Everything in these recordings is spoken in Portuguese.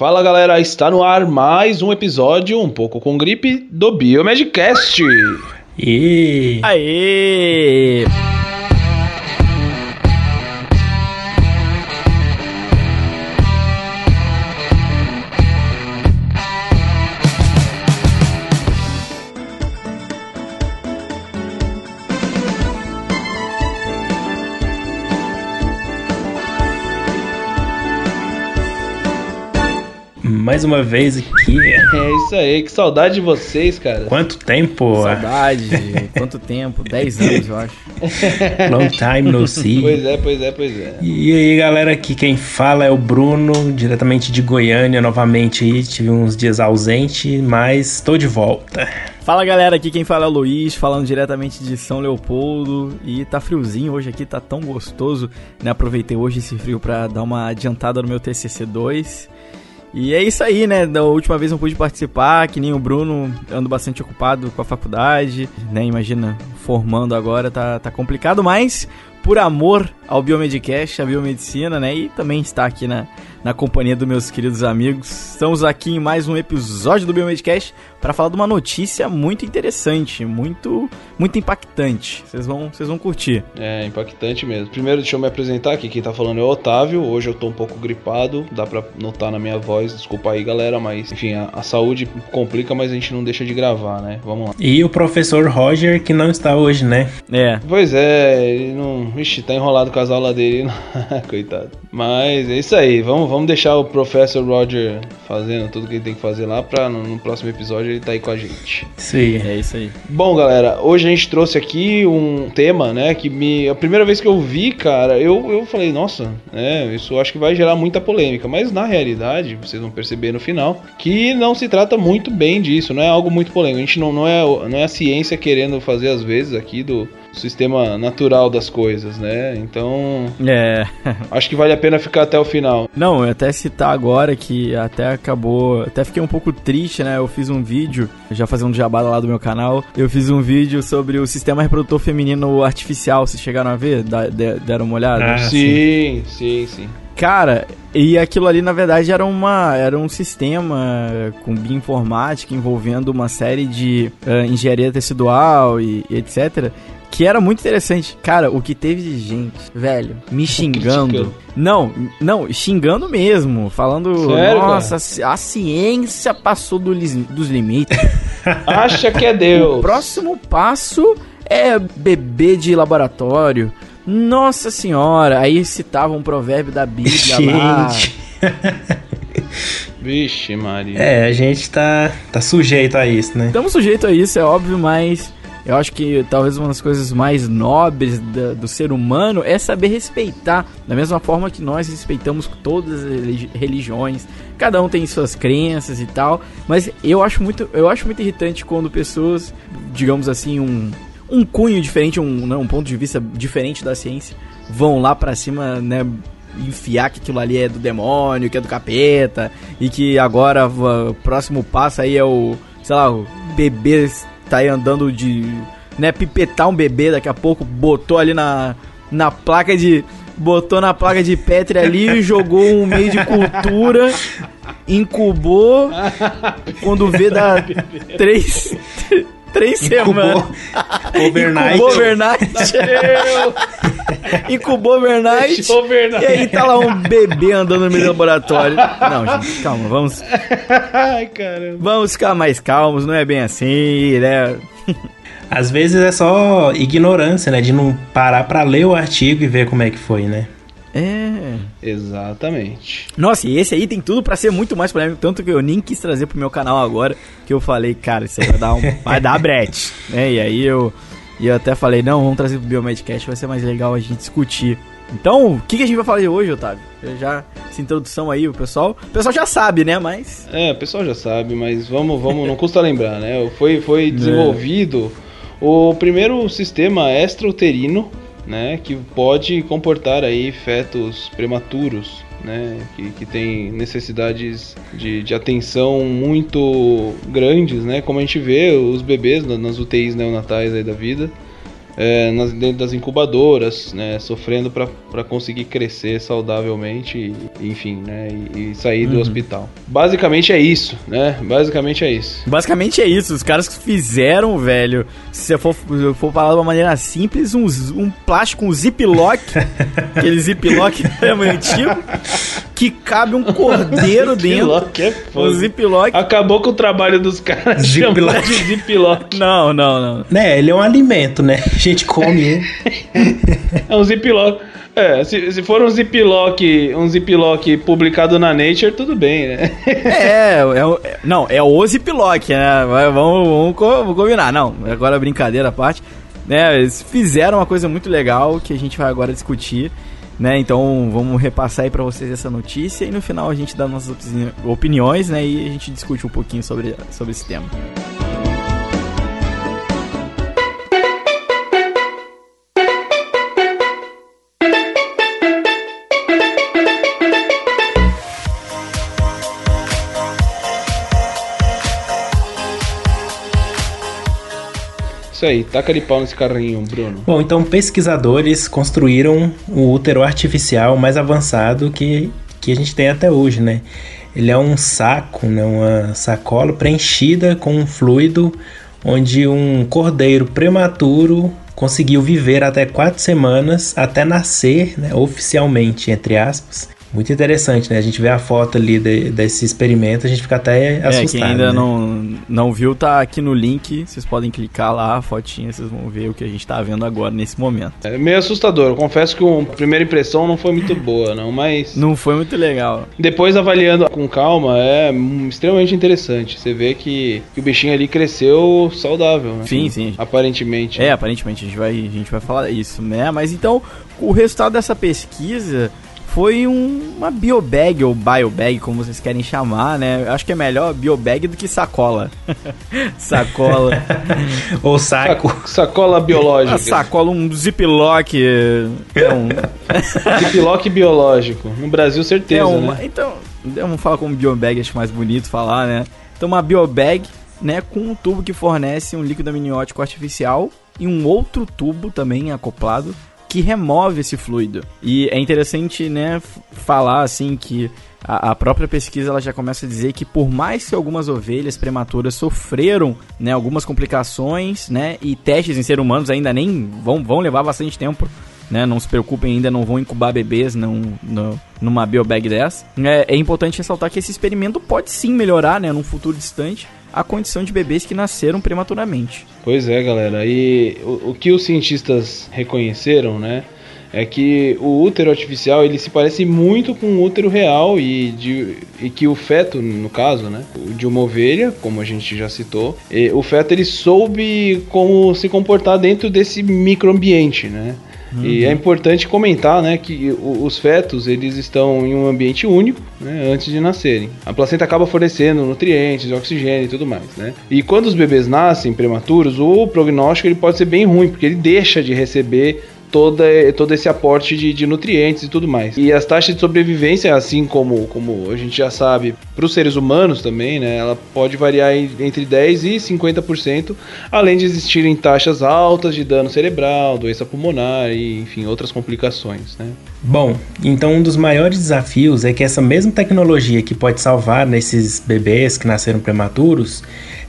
Fala galera, está no ar mais um episódio um pouco com gripe do Biomedcast. E Aê! Mais uma vez aqui. É isso aí, que saudade de vocês, cara. Quanto tempo? Saudade, quanto tempo? 10 anos, eu acho. Long time no see. Pois é, pois é, pois é. E aí, galera, aqui quem fala é o Bruno, diretamente de Goiânia, novamente aí. Tive uns dias ausente, mas estou de volta. Fala galera, aqui quem fala é o Luiz, falando diretamente de São Leopoldo e tá friozinho hoje aqui, tá tão gostoso, né? Aproveitei hoje esse frio para dar uma adiantada no meu TCC 2 e é isso aí, né? Da última vez não pude participar, que nem o Bruno, ando bastante ocupado com a faculdade, né? Imagina, formando agora tá, tá complicado, mas por amor ao Biomedcast, a biomedicina, né? E também está aqui na, na companhia dos meus queridos amigos. Estamos aqui em mais um episódio do Biomedcast para falar de uma notícia muito interessante, muito muito impactante. Vocês vão, vocês vão curtir. É, impactante mesmo. Primeiro, deixa eu me apresentar aqui. Quem tá falando é o Otávio. Hoje eu tô um pouco gripado, dá pra notar na minha voz. Desculpa aí, galera, mas enfim, a, a saúde complica, mas a gente não deixa de gravar, né? Vamos lá. E o professor Roger, que não está hoje, né? É. Pois é, ele não. Ixi, tá enrolado com as aulas dele. Coitado. Mas é isso aí, vamos, vamos deixar o Professor Roger fazendo tudo que ele tem que fazer lá pra no, no próximo episódio ele tá aí com a gente. Aí. É isso aí. Bom, galera, hoje a gente trouxe aqui um tema, né, que me... A primeira vez que eu vi, cara, eu, eu falei, nossa, né, isso acho que vai gerar muita polêmica, mas na realidade, vocês vão perceber no final, que não se trata muito bem disso, não é algo muito polêmico. A gente não, não, é, não é a ciência querendo fazer, às vezes, aqui do sistema natural das coisas, né, então... É. Acho que vale a pena ficar até o final. Não, eu até citar agora que até acabou. Até fiquei um pouco triste, né? Eu fiz um vídeo, já fazendo jabada lá do meu canal. Eu fiz um vídeo sobre o sistema reprodutor feminino artificial. Vocês chegaram a ver? Da, de, deram uma olhada? Ah, sim, sim, sim. Cara, e aquilo ali na verdade era uma era um sistema com bioinformática envolvendo uma série de uh, engenharia tecidual e, e etc que era muito interessante. Cara, o que teve de gente, velho, me xingando. Não, não, xingando mesmo. Falando, Sério, nossa, a ciência passou do lis- dos limites. Acha que é Deus. O próximo passo é bebê de laboratório. Nossa senhora, aí citava um provérbio da Bíblia lá. Gente. Vixe, Maria. É, a gente tá, tá sujeito a isso, né? Estamos sujeitos a isso, é óbvio, mas eu acho que talvez uma das coisas mais nobres da- do ser humano é saber respeitar, da mesma forma que nós respeitamos todas as religi- religiões. Cada um tem suas crenças e tal, mas eu acho muito, eu acho muito irritante quando pessoas, digamos assim, um um cunho diferente, um, né, um ponto de vista diferente da ciência, vão lá pra cima, né, enfiar que aquilo ali é do demônio, que é do capeta, e que agora o próximo passo aí é o, sei lá, o bebê tá aí andando de, né, pipetar um bebê daqui a pouco, botou ali na, na placa de, botou na placa de Petri ali, jogou um meio de cultura, incubou, quando vê dá três, três semanas. Overnight. Incubou overnight. Incubou overnight. E aí tá lá um bebê andando no meio do laboratório. Não, gente, calma, vamos, Ai, caramba. vamos ficar mais calmos, não é bem assim, né? Às vezes é só ignorância, né? De não parar pra ler o artigo e ver como é que foi, né? É. Exatamente. Nossa, e esse aí tem tudo pra ser muito mais polêmico, tanto que eu nem quis trazer pro meu canal agora, que eu falei, cara, isso aí vai dar um, vai dar brete, né? E aí eu, e eu até falei, não, vamos trazer pro Biomedcast, vai ser mais legal a gente discutir. Então, o que, que a gente vai falar hoje, Otávio? Eu já, essa introdução aí, o pessoal, o pessoal já sabe, né? Mas É, o pessoal já sabe, mas vamos, vamos, não custa lembrar, né? Foi, foi desenvolvido o primeiro sistema extrauterino, né, que pode comportar aí fetos prematuros, né, que, que tem necessidades de, de atenção muito grandes, né, como a gente vê os bebês na- nas UTIs neonatais aí da vida, é, nas, dentro das incubadoras, né, sofrendo para conseguir crescer saudavelmente, e, enfim, né, e, e sair do uhum. hospital. Basicamente é isso, né? Basicamente é isso. Basicamente é isso. Os caras fizeram, velho, se for, for falar de uma maneira simples, um, um plástico, um ziplock, aquele ziplock é antigo, que cabe um cordeiro dentro. Ziplock é foda. Um ziplock. Acabou com o trabalho dos caras. Ziplock. de ziplock. Não, não, não. Né, ele é um alimento, né? A gente come. é um ziplock. É, se, se for um ziplock, um ziplock publicado na Nature, tudo bem, né? é, é, não, é o ziplock, né? Vamos, vamos, vamos combinar. Não, agora brincadeira à parte. Né, eles fizeram uma coisa muito legal que a gente vai agora discutir. Né, então vamos repassar aí para vocês essa notícia e no final a gente dá nossas opiniões, né, e a gente discute um pouquinho sobre, sobre esse tema. Isso aí, taca de pau nesse carrinho, Bruno. Bom, então pesquisadores construíram o útero artificial mais avançado que, que a gente tem até hoje, né? Ele é um saco, né? uma sacola preenchida com um fluido onde um cordeiro prematuro conseguiu viver até quatro semanas até nascer, né, oficialmente, entre aspas, muito interessante, né? A gente vê a foto ali de, desse experimento, a gente fica até assustado. É, quem ainda né? não, não viu, tá aqui no link. Vocês podem clicar lá, a fotinha, vocês vão ver o que a gente tá vendo agora nesse momento. É meio assustador. Eu confesso que a primeira impressão não foi muito boa, não, mas. Não foi muito legal. Depois, avaliando com calma, é extremamente interessante. Você vê que, que o bichinho ali cresceu saudável, né? Sim, sim. Aparentemente. É, aparentemente. A gente vai, a gente vai falar isso, né? Mas então, o resultado dessa pesquisa foi um, uma biobag ou biobag, como vocês querem chamar, né? Acho que é melhor biobag do que sacola. sacola. ou saco. sacola biológica. sacola, um ziplock. É um... ziplock biológico. No Brasil, certeza, é uma, né? Então, vamos falar como biobag, acho mais bonito falar, né? Então, uma biobag, né, com um tubo que fornece um líquido amniótico artificial e um outro tubo também acoplado que remove esse fluido. E é interessante, né, falar assim que a, própria pesquisa ela já começa a dizer que por mais que algumas ovelhas prematuras sofreram, né, algumas complicações, né, e testes em seres humanos ainda nem vão, vão levar bastante tempo né? Não se preocupem, ainda não vão incubar bebês não, no, numa biobag dessa. É, é, importante ressaltar que esse experimento pode sim melhorar, né, num futuro distante, a condição de bebês que nasceram prematuramente. Pois é, galera. E o, o que os cientistas reconheceram, né? é que o útero artificial ele se parece muito com o útero real e, de, e que o feto, no caso, né, de uma ovelha, como a gente já citou, o feto ele soube como se comportar dentro desse microambiente, né? Uhum. E é importante comentar, né, que os fetos eles estão em um ambiente único, né, antes de nascerem. A placenta acaba fornecendo nutrientes, oxigênio e tudo mais, né? E quando os bebês nascem prematuros, o prognóstico ele pode ser bem ruim, porque ele deixa de receber toda, todo esse aporte de, de, nutrientes e tudo mais. E as taxas de sobrevivência, assim como, como a gente já sabe, para os seres humanos também, né, ela pode variar entre 10% e 50%, além de existirem taxas altas de dano cerebral, doença pulmonar e, enfim, outras complicações. Né? Bom, então um dos maiores desafios é que essa mesma tecnologia que pode salvar nesses bebês que nasceram prematuros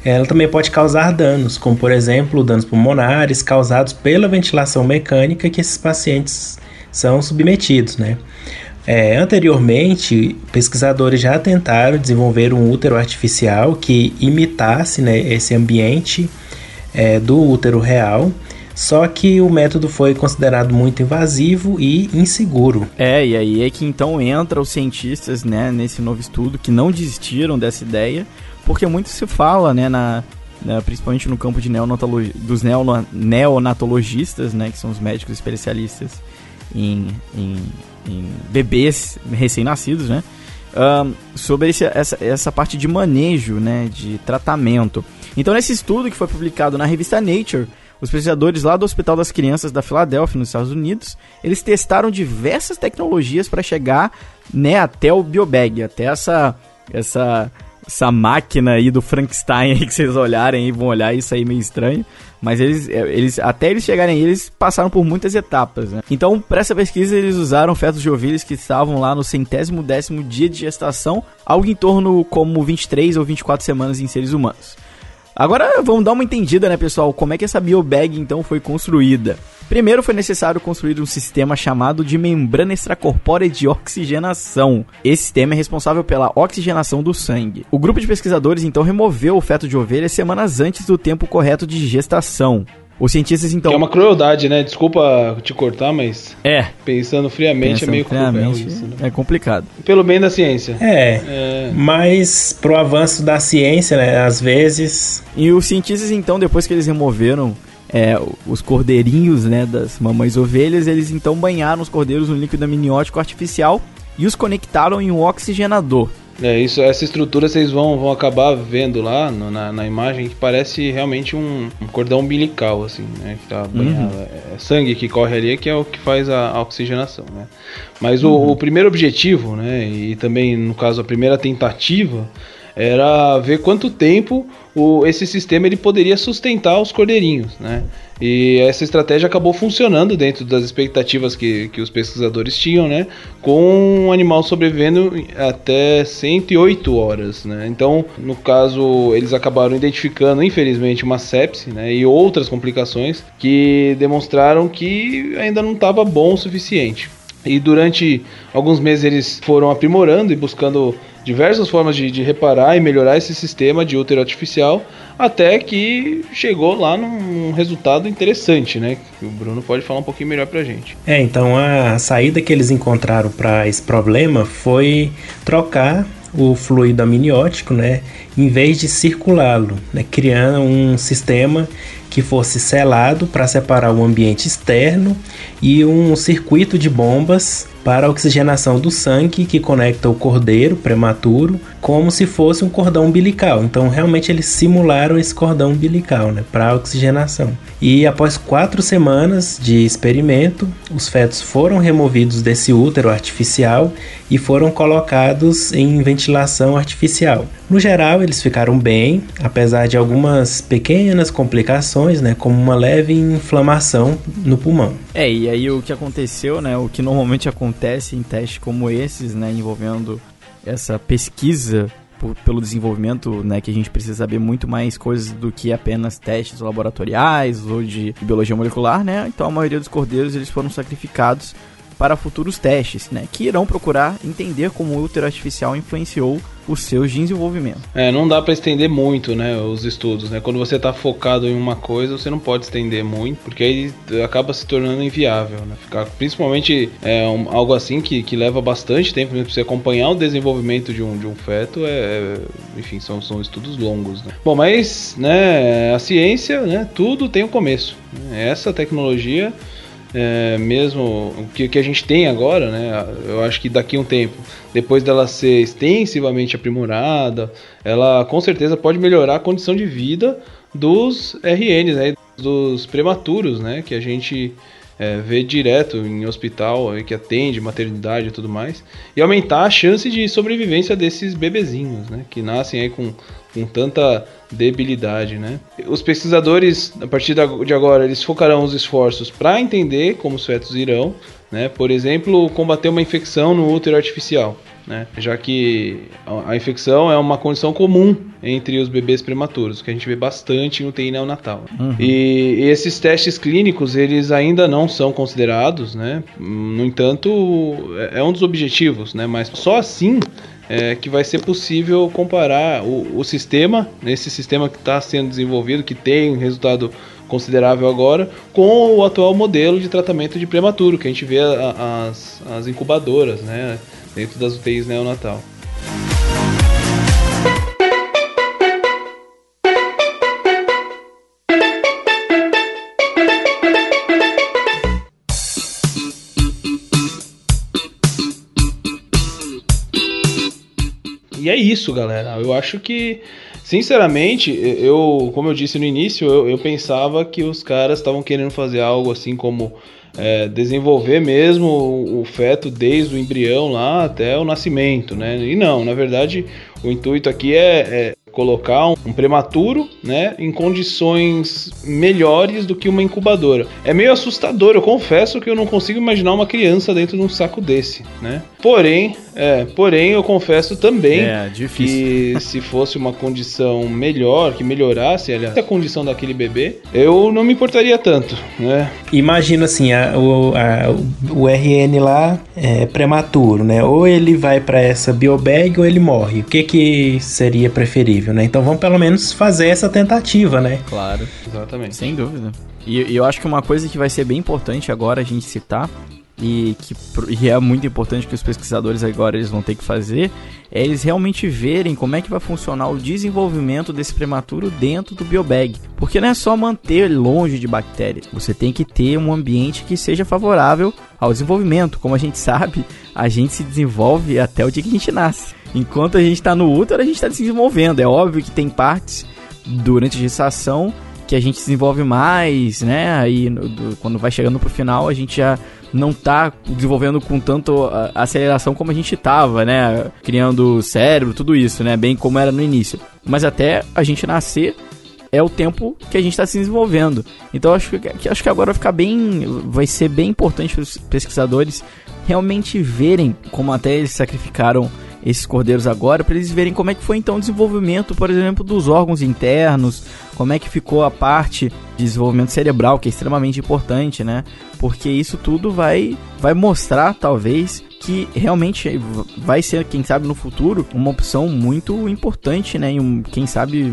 ela também pode causar danos, como por exemplo danos pulmonares causados pela ventilação mecânica que esses pacientes são submetidos, né? É, anteriormente, pesquisadores já tentaram desenvolver um útero artificial que imitasse né, esse ambiente é, do útero real, só que o método foi considerado muito invasivo e inseguro. É, e aí é que então entra os cientistas né, nesse novo estudo que não desistiram dessa ideia porque muito se fala, né, na, na principalmente no campo de neonatologia, dos neonatologistas, né, que são os médicos especialistas em, em, em bebês recém-nascidos, né, um, sobre esse, essa, essa parte de manejo, né, de tratamento. Então, nesse estudo que foi publicado na revista Nature, os pesquisadores lá do Hospital das Crianças da Filadélfia, nos Estados Unidos, eles testaram diversas tecnologias para chegar né, até o biobag, até essa, essa essa máquina aí do Frankenstein aí que vocês olharem e vão olhar isso aí meio estranho. Mas eles, é, eles até eles chegarem aí, eles passaram por muitas etapas, né? Então, para essa pesquisa, eles usaram fetos de ovelhas que estavam lá no centésimo décimo dia de gestação, algo em torno como 23 ou 24 semanas em seres humanos. Agora vamos dar uma entendida, né, pessoal? Como é que essa biobag então foi construída? Primeiro foi necessário construir um sistema chamado de membrana extracorpórea de oxigenação. Esse sistema é responsável pela oxigenação do sangue. O grupo de pesquisadores então removeu o feto de ovelha semanas antes do tempo correto de gestação. Os cientistas então. Que é uma crueldade, né? Desculpa te cortar, mas. É. Pensando friamente Pensando é meio friamente, isso, né? É complicado. Pelo bem da ciência. É. é. Mas pro avanço da ciência, né? Às vezes. E os cientistas, então, depois que eles removeram é, os cordeirinhos né, das mamães ovelhas, eles então banharam os cordeiros no líquido amniótico artificial e os conectaram em um oxigenador. É, isso, essa estrutura vocês vão, vão acabar vendo lá no, na, na imagem que parece realmente um, um, cordão umbilical, assim, né? Que tá banhado. Uhum. É, sangue que corre ali que é o que faz a, a oxigenação, né? Mas uhum. o, o primeiro objetivo, né? E também, no caso, a primeira tentativa era ver quanto tempo o, esse sistema ele poderia sustentar os cordeirinhos, né? E essa estratégia acabou funcionando dentro das expectativas que, que os pesquisadores tinham, né? Com um animal sobrevivendo até 108 horas, né? Então, no caso, eles acabaram identificando, infelizmente, uma sepse, né? E outras complicações que demonstraram que ainda não estava bom o suficiente. E durante alguns meses eles foram aprimorando e buscando diversas formas de, de, reparar e melhorar esse sistema de útero artificial, até que chegou lá num resultado interessante, né? Que o Bruno pode falar um pouquinho melhor pra gente. É, então a saída que eles encontraram para esse problema foi trocar o fluido amniótico, né, em vez de circulá-lo, né, criando um sistema que fosse selado para separar o ambiente externo e um circuito de bombas para a oxigenação do sangue que conecta o cordeiro prematuro como se fosse um cordão umbilical. Então, realmente eles simularam esse cordão umbilical né, para oxigenação. E após quatro semanas de experimento, os fetos foram removidos desse útero artificial e foram colocados em ventilação artificial. No geral, eles ficaram bem, apesar de algumas pequenas complicações, né, como uma leve inflamação no pulmão. É, e aí o que aconteceu, né, o que normalmente acontece em testes como esses, né, envolvendo essa pesquisa por, pelo desenvolvimento, né, que a gente precisa saber muito mais coisas do que apenas testes laboratoriais ou de biologia molecular, né? Então a maioria dos cordeiros eles foram sacrificados para futuros testes, né, que irão procurar entender como o útero artificial influenciou os seus desenvolvimentos. É, não dá para estender muito, né, os estudos, né? Quando você está focado em uma coisa, você não pode estender muito, porque aí acaba se tornando inviável, né? Ficar, principalmente é, um, algo assim que, que leva bastante tempo para você acompanhar o desenvolvimento de um, de um feto, é, é, enfim, são, são estudos longos, né? Bom, mas, né, a ciência, né, tudo tem um começo. Né? Essa tecnologia é, mesmo que, que a gente tem agora, né? Eu acho que daqui a um tempo, depois dela ser extensivamente aprimorada, ela com certeza pode melhorar a condição de vida dos RNs, né? Dos prematuros, né? Que a gente é, vê direto em hospital que atende maternidade e tudo mais, e aumentar a chance de sobrevivência desses bebezinhos, né? Que nascem aí com com tanta debilidade, né? Os pesquisadores, a partir de agora, eles focarão os esforços para entender como os fetos irão, né? Por exemplo, combater uma infecção no útero artificial, né? Já que a infecção é uma condição comum entre os bebês prematuros, que a gente vê bastante no UTI neonatal. Uhum. E, esses testes clínicos, eles ainda não são considerados, né? No entanto, é, é um dos objetivos, né? Mas só assim é, que vai ser possível comparar o, o sistema, esse sistema que está sendo desenvolvido, que tem um resultado considerável agora, com o atual modelo de tratamento de prematuro, que a gente vê a, as, as incubadoras né, dentro das UTIs neonatal. E é isso, galera. Eu acho que, sinceramente, eu, como eu disse no início, eu, eu pensava que os caras estavam querendo fazer algo assim como é, desenvolver mesmo o, o feto desde o embrião lá até o nascimento, né? E não, na verdade, o intuito aqui é, é colocar um, um, prematuro, né, em condições melhores do que uma incubadora. É meio assustador, eu confesso que eu não consigo imaginar uma criança dentro de um saco desse, né? Porém, é, porém eu confesso também é, que se fosse uma condição melhor, que melhorasse aliás, a condição daquele bebê, eu não me importaria tanto, né? Imagina assim, a, o, a, o RN lá é prematuro, né? Ou ele vai para essa biobag ou ele morre. O que que seria preferível? Possível, né? Então vamos pelo menos fazer essa tentativa, né? Claro, exatamente. Sem dúvida. E, e eu acho que uma coisa que vai ser bem importante agora a gente citar e que e é muito importante que os pesquisadores agora eles vão ter que fazer é eles realmente verem como é que vai funcionar o desenvolvimento desse prematuro dentro do biobag. Porque não é só manter longe de bactérias, você tem que ter um ambiente que seja favorável ao desenvolvimento. Como a gente sabe, a gente se desenvolve até o dia que a gente nasce. Enquanto a gente está no útero, a gente está se desenvolvendo. É óbvio que tem partes durante a gestação que a gente desenvolve mais, né? Aí do, quando vai chegando pro final, a gente já não está desenvolvendo com tanto aceleração como a gente estava, né? Criando cérebro, tudo isso, né? Bem como era no início. Mas até a gente nascer é o tempo que a gente está se desenvolvendo. Então acho que, acho que agora vai ficar bem, vai ser bem importante para os pesquisadores realmente verem como até eles sacrificaram esses cordeiros agora, para eles verem como é que foi então o desenvolvimento, por exemplo, dos órgãos internos, como é que ficou a parte de desenvolvimento cerebral, que é extremamente importante, né? Porque isso tudo vai, vai mostrar, talvez, que realmente vai ser, quem sabe no futuro, uma opção muito importante, né? E um, quem sabe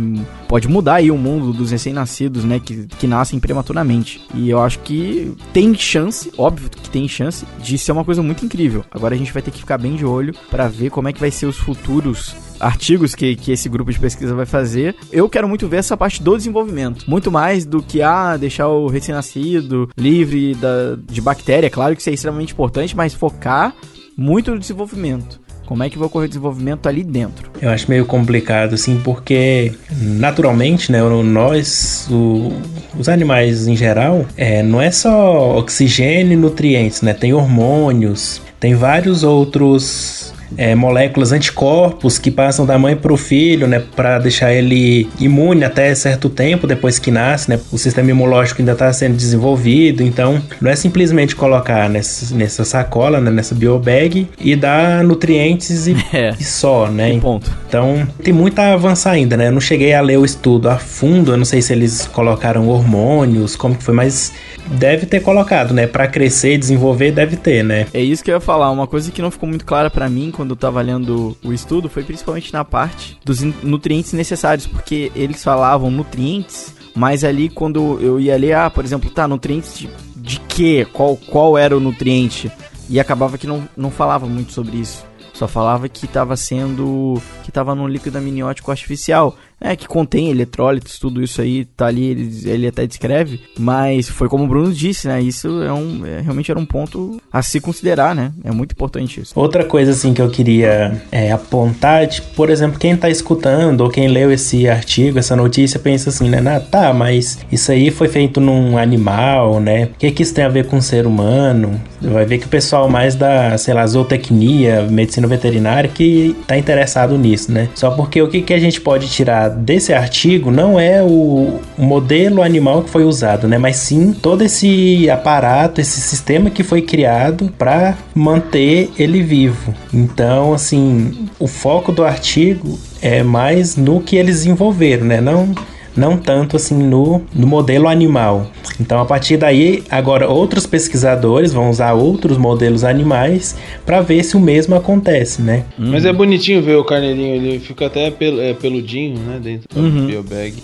pode mudar aí o mundo dos recém-nascidos, né? Que, que nascem prematuramente. E eu acho que tem chance, óbvio que tem chance, de ser uma coisa muito incrível. Agora a gente vai ter que ficar bem de olho para ver como é que vai ser os futuros artigos que, que esse grupo de pesquisa vai fazer. Eu quero muito ver essa parte do desenvolvimento. Muito mais do que, ah, deixar o recém-nascido livre da, de bactéria. Claro que isso é extremamente importante, mas focar muito no desenvolvimento. Como é que vai ocorrer o desenvolvimento ali dentro? Eu acho meio complicado, assim, porque naturalmente, né, nós, o, os animais em geral, é, não é só oxigênio e nutrientes, né? Tem hormônios, tem vários outros é, moléculas anticorpos que passam da mãe para o filho, né, para deixar ele imune até certo tempo depois que nasce, né? O sistema imunológico ainda está sendo desenvolvido, então não é simplesmente colocar nessa, nessa sacola, né, nessa biobag e dar nutrientes e, é, e só, né? E ponto. Então tem muito a avançar ainda, né? Eu não cheguei a ler o estudo a fundo, eu não sei se eles colocaram hormônios, como que foi, mas deve ter colocado, né? Para crescer e desenvolver, deve ter, né? É isso que eu ia falar. Uma coisa que não ficou muito clara para mim quando eu tava lendo o estudo foi principalmente na parte dos nutrientes necessários, porque eles falavam nutrientes, mas ali quando eu ia ler, ah, por exemplo, tá, nutrientes de, de quê? Qual, qual era o nutriente? E acabava que não, não falava muito sobre isso. Só falava que estava sendo. que estava num líquido amniótico artificial é, que contém eletrólitos, tudo isso aí tá ali, ele, ele até descreve, mas foi como o Bruno disse, né? Isso é um, é, realmente era um ponto a se considerar, né? É muito importante isso. Outra coisa, assim, que eu queria é, apontar, tipo, por exemplo, quem tá escutando ou quem leu esse artigo, essa notícia, pensa assim, né? Ah, tá, mas isso aí foi feito num animal, né? O que, que isso tem a ver com o ser humano? Vai ver que o pessoal mais da, sei lá, zootecnia, medicina veterinária, que tá interessado nisso, né? Só porque o que, que a gente pode tirar desse artigo não é o modelo animal que foi usado, né? Mas sim todo esse aparato, esse sistema que foi criado para manter ele vivo. Então, assim, o foco do artigo é mais no que eles desenvolveram, né? Não não tanto assim no, no modelo animal. Então, a partir daí, agora outros pesquisadores vão usar outros modelos animais para ver se o mesmo acontece, né? Uhum. Mas é bonitinho ver o carneirinho, ele fica até pel, é, peludinho, né, dentro do uhum. biobag.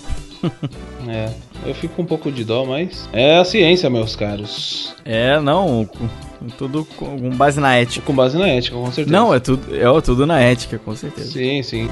é, eu fico com um pouco de dó, mas é a ciência, meus caros. É, não, tudo com base na ética. Com base na ética, com certeza. Não, é tudo, é tudo na ética, com certeza. Sim, sim.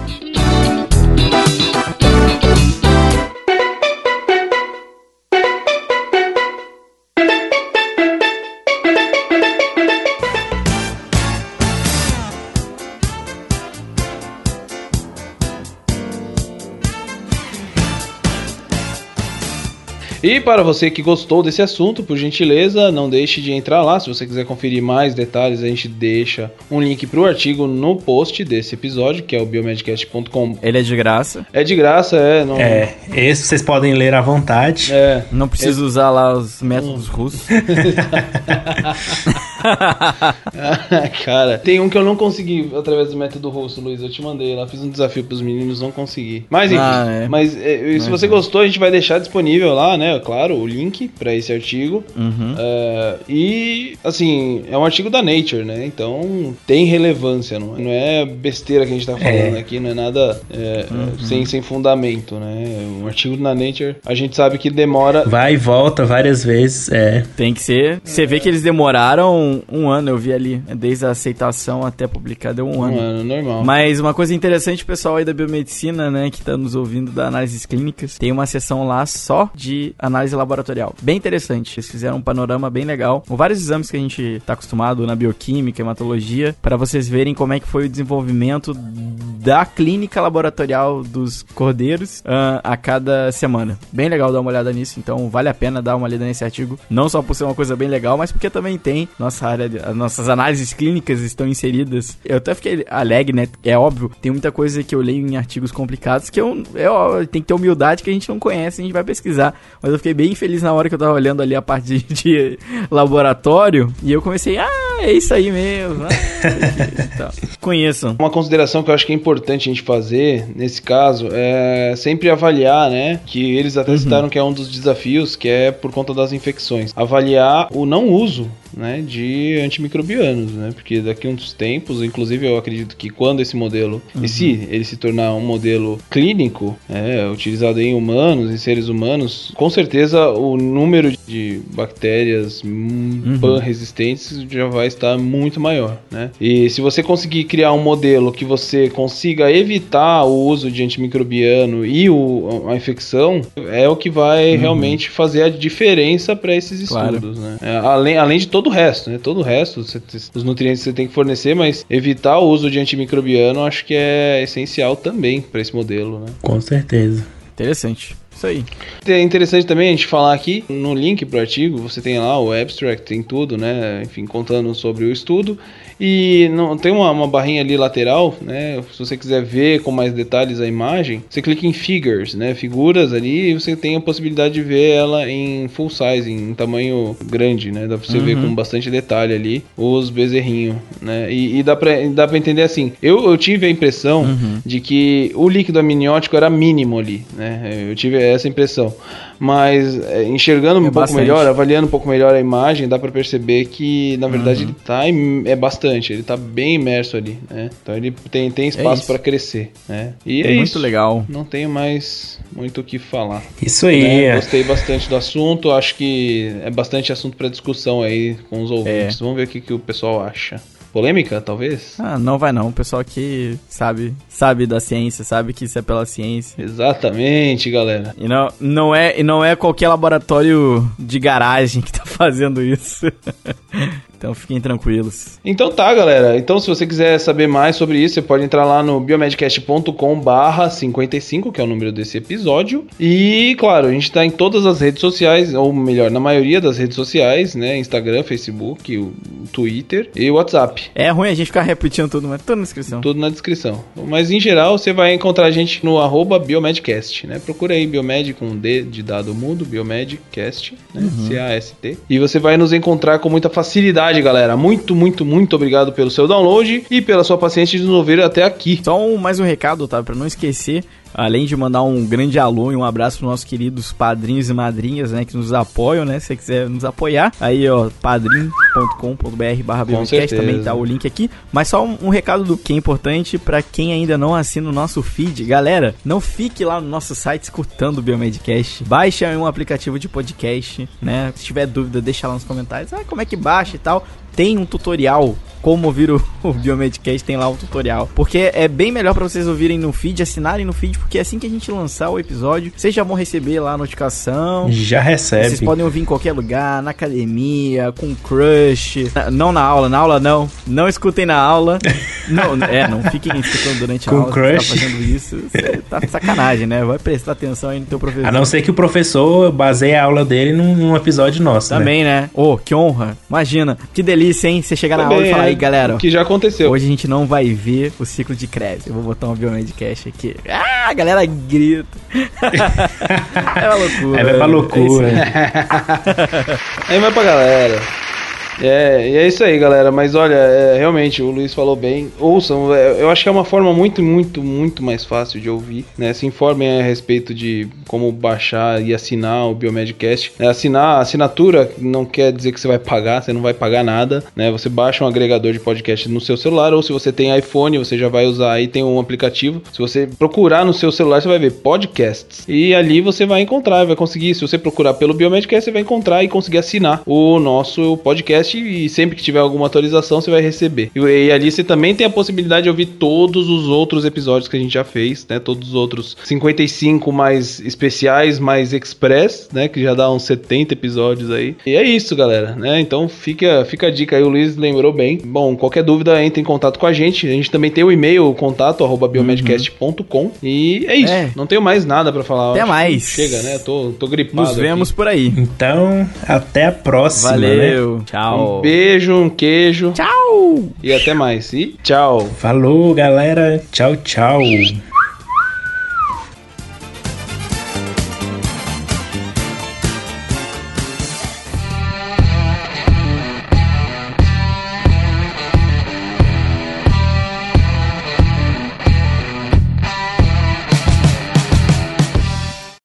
E para você que gostou desse assunto, por gentileza, não deixe de entrar lá. Se você quiser conferir mais detalhes, a gente deixa um link para o artigo no post desse episódio, que é o biomedcast.com. Ele é de graça. É de graça, é. Não... É, esse vocês podem ler à vontade. É. Não precisa usar lá os métodos russos. Cara, tem um que eu não consegui através do método russo, Luiz. Eu te mandei lá, fiz um desafio pros meninos, não consegui. Mas enfim, Ah, é. mas é, se você gostou, a gente vai deixar disponível lá, né? Claro, o link pra esse artigo. Uhum. É, e, assim, é um artigo da Nature, né? Então tem relevância, não, não é besteira que a gente tá falando É. aqui, não é nada é, sem, sem fundamento, né? Um artigo na Nature, a gente sabe que demora. Vai e volta várias vezes. É. Tem que ser. Você vê que eles demoraram um ano, eu vi ali. Desde a aceitação até publicar, deu um Um ano. ano normal. Mas uma coisa interessante, pessoal aí da biomedicina, né, que tá nos ouvindo da análises clínicas, tem uma sessão lá só de análise laboratorial. Bem interessante. Eles fizeram um panorama bem legal, com vários exames que a gente tá acostumado na bioquímica, hematologia, para vocês verem como é que foi o desenvolvimento da clínica laboratorial dos cordeiros ah, a cada semana. Bem legal dar uma olhada nisso, então vale a pena dar uma olhada nesse artigo, não só por ser uma coisa bem legal, mas porque também tem nossa área, de- as nossas análises clínicas estão inseridas. Eu até fiquei alegre, né? É óbvio, tem muita coisa que eu leio em artigos complicados que eu, eu tem que ter humildade que a gente não conhece, a gente vai pesquisar. Mas eu fiquei bem feliz na hora que eu tava olhando ali a parte de, de laboratório e eu comecei, ah, é isso aí mesmo. Ah, tal. Conheçam. Uma consideração que eu acho que é importante a gente fazer nesse caso é sempre avaliar, né? Que eles até citaram que é um dos desafios, que é por conta das infecções. Avaliar o não uso, né? De antimicrobianos, né? Porque daqui a uns tempos, inclusive eu acredito que quando esse modelo, e se ele se tornar um modelo clínico, é, utilizado em humanos, em seres humanos, com certeza o número de bactérias hum, pan-resistentes já vai estar muito maior, né? E se você conseguir criar um modelo que você consiga evitar o uso de antimicrobiano e o, a infecção, é o que vai realmente fazer a diferença para esses Claro. estudos, né? É, além, além de todo o resto, né? Todo o resto, você- os nutrientes que você tem que fornecer, mas evitar o uso de antimicrobiano acho que é essencial também para esse modelo, né? Com certeza. Interessante. Isso aí. É interessante também a gente falar aqui no link pro artigo, você tem lá o abstract, tem tudo, né? Enfim, contando sobre o estudo. E não, tem uma, uma barrinha ali lateral, né? Se você quiser ver com mais detalhes a imagem, você clica em figures, né? Figuras ali e você tem a possibilidade de ver ela em full size, em tamanho grande, né? Dá pra você ver com bastante detalhe ali os bezerrinhos, né? E, e dá, pra, dá pra entender assim. Eu, eu tive a impressão de que o líquido amniótico era mínimo ali, né? Eu tive essa impressão. Mas é, enxergando um pouco bastante. melhor, avaliando um pouco melhor a imagem, dá pra perceber que na verdade ele tá im- é bastante, ele tá bem imerso ali, né? Então ele tem, tem espaço isso. pra crescer, né? E é, Muito isso. legal. Não tenho mais muito o que falar. Isso aí. né? é. Gostei bastante do assunto, acho que é bastante assunto pra discussão aí com os É. ouvintes. Vamos ver o que, que o pessoal acha. Polêmica, talvez? Ah, não vai não. O pessoal que sabe, sabe da ciência, sabe que isso é pela ciência. Exatamente, galera. E não, não, é, e não é qualquer laboratório de garagem que tá fazendo isso. Então fiquem tranquilos. Então tá, galera. Então se você quiser saber mais sobre isso, você pode entrar lá no biomedcast.com barra 55, que é o número desse episódio. E, claro, a gente tá em todas as redes sociais, ou melhor, na maioria das redes sociais, né? Instagram, Facebook, o Twitter e o WhatsApp. É ruim a gente ficar repetindo tudo, mas tudo na descrição. Tudo na descrição. Mas em geral, você vai encontrar a gente no arroba Biomedcast, né? Procura aí Biomed com D de dado mudo, Biomedcast, né? C-A-S-T. E você vai nos encontrar com muita facilidade, galera. Muito, muito, muito obrigado pelo seu download e pela sua paciência de nos ouvir até aqui. Só um, mais um recado, tá? Pra não esquecer, além de mandar um grande alô e um abraço pros nossos queridos padrinhos e madrinhas, né? Que nos apoiam, né? Se você quiser nos apoiar, aí, ó, padrim.com.br barra certeza. também tá o link aqui. Mas só um, um recado do que é importante pra quem ainda não assina o nosso feed. Galera, não fique lá no nosso site escutando o Biomedcast. Baixe um aplicativo de podcast, né? Se tiver dúvida, deixa lá nos comentários. Ah, como é que baixa e tal. Tem um tutorial como ouvir o, o Biomedcast, tem lá o tutorial. Porque é bem melhor para vocês ouvirem no feed, assinarem no feed, porque assim que a gente lançar o episódio, vocês já vão receber lá a notificação. Já recebe. Vocês podem ouvir em qualquer lugar, na academia, com crush. Na, não na aula, na aula não. Não escutem na aula. não, é, não fiquem escutando durante com a aula. Crush. Tá fazendo isso, você tá de sacanagem, né? Vai prestar atenção aí no teu professor. A não ser que o professor baseie a aula dele num, num episódio nosso, né? Também, né? Ô, oh, que honra. Imagina. Que delícia, hein? Você chegar na Também, aula e falar é, aí, galera. Que já aconteceu. Hoje a gente não vai ver o ciclo de Krebs. Eu vou botar um Biomedcast aqui. Ah, a galera grita. é uma loucura. É, vai pra loucura. Aí vai pra galera. É, e é isso aí, galera. Mas olha, é, realmente, o Luiz falou bem. Ouçam, é, eu acho que é uma forma muito, muito, muito mais fácil de ouvir. Né? Se informem a respeito de como baixar e assinar o Biomedcast. É, assinar, assinatura não quer dizer que você vai pagar, você não vai pagar nada. Né? Você baixa um agregador de podcast no seu celular, ou se você tem iPhone, você já vai usar aí, tem um aplicativo. Se você procurar no seu celular, você vai ver podcasts. E ali você vai encontrar, vai conseguir. Se você procurar pelo Biomedcast, você vai encontrar e conseguir assinar o nosso podcast e sempre que tiver alguma atualização você vai receber. E, e, ali você também tem a possibilidade de ouvir todos os outros episódios que a gente já fez, né? Todos os outros 55 mais especiais, mais express, né? Que já dá uns 70 episódios aí. E é isso, galera, né? Então fica, fica a dica aí, o Luiz lembrou bem. Bom, qualquer dúvida, entre em contato com a gente. A gente também tem o e-mail, contato, arroba biomedcast.com. E é isso. É. Não tenho mais nada para falar. Até mais. Chega, né? Tô, tô gripado. Nos vemos aqui. por aí. Então, até a próxima. Valeu. Né? Tchau. Um beijo, um queijo. Tchau! E até mais. E tchau. Falou, galera. Tchau, tchau.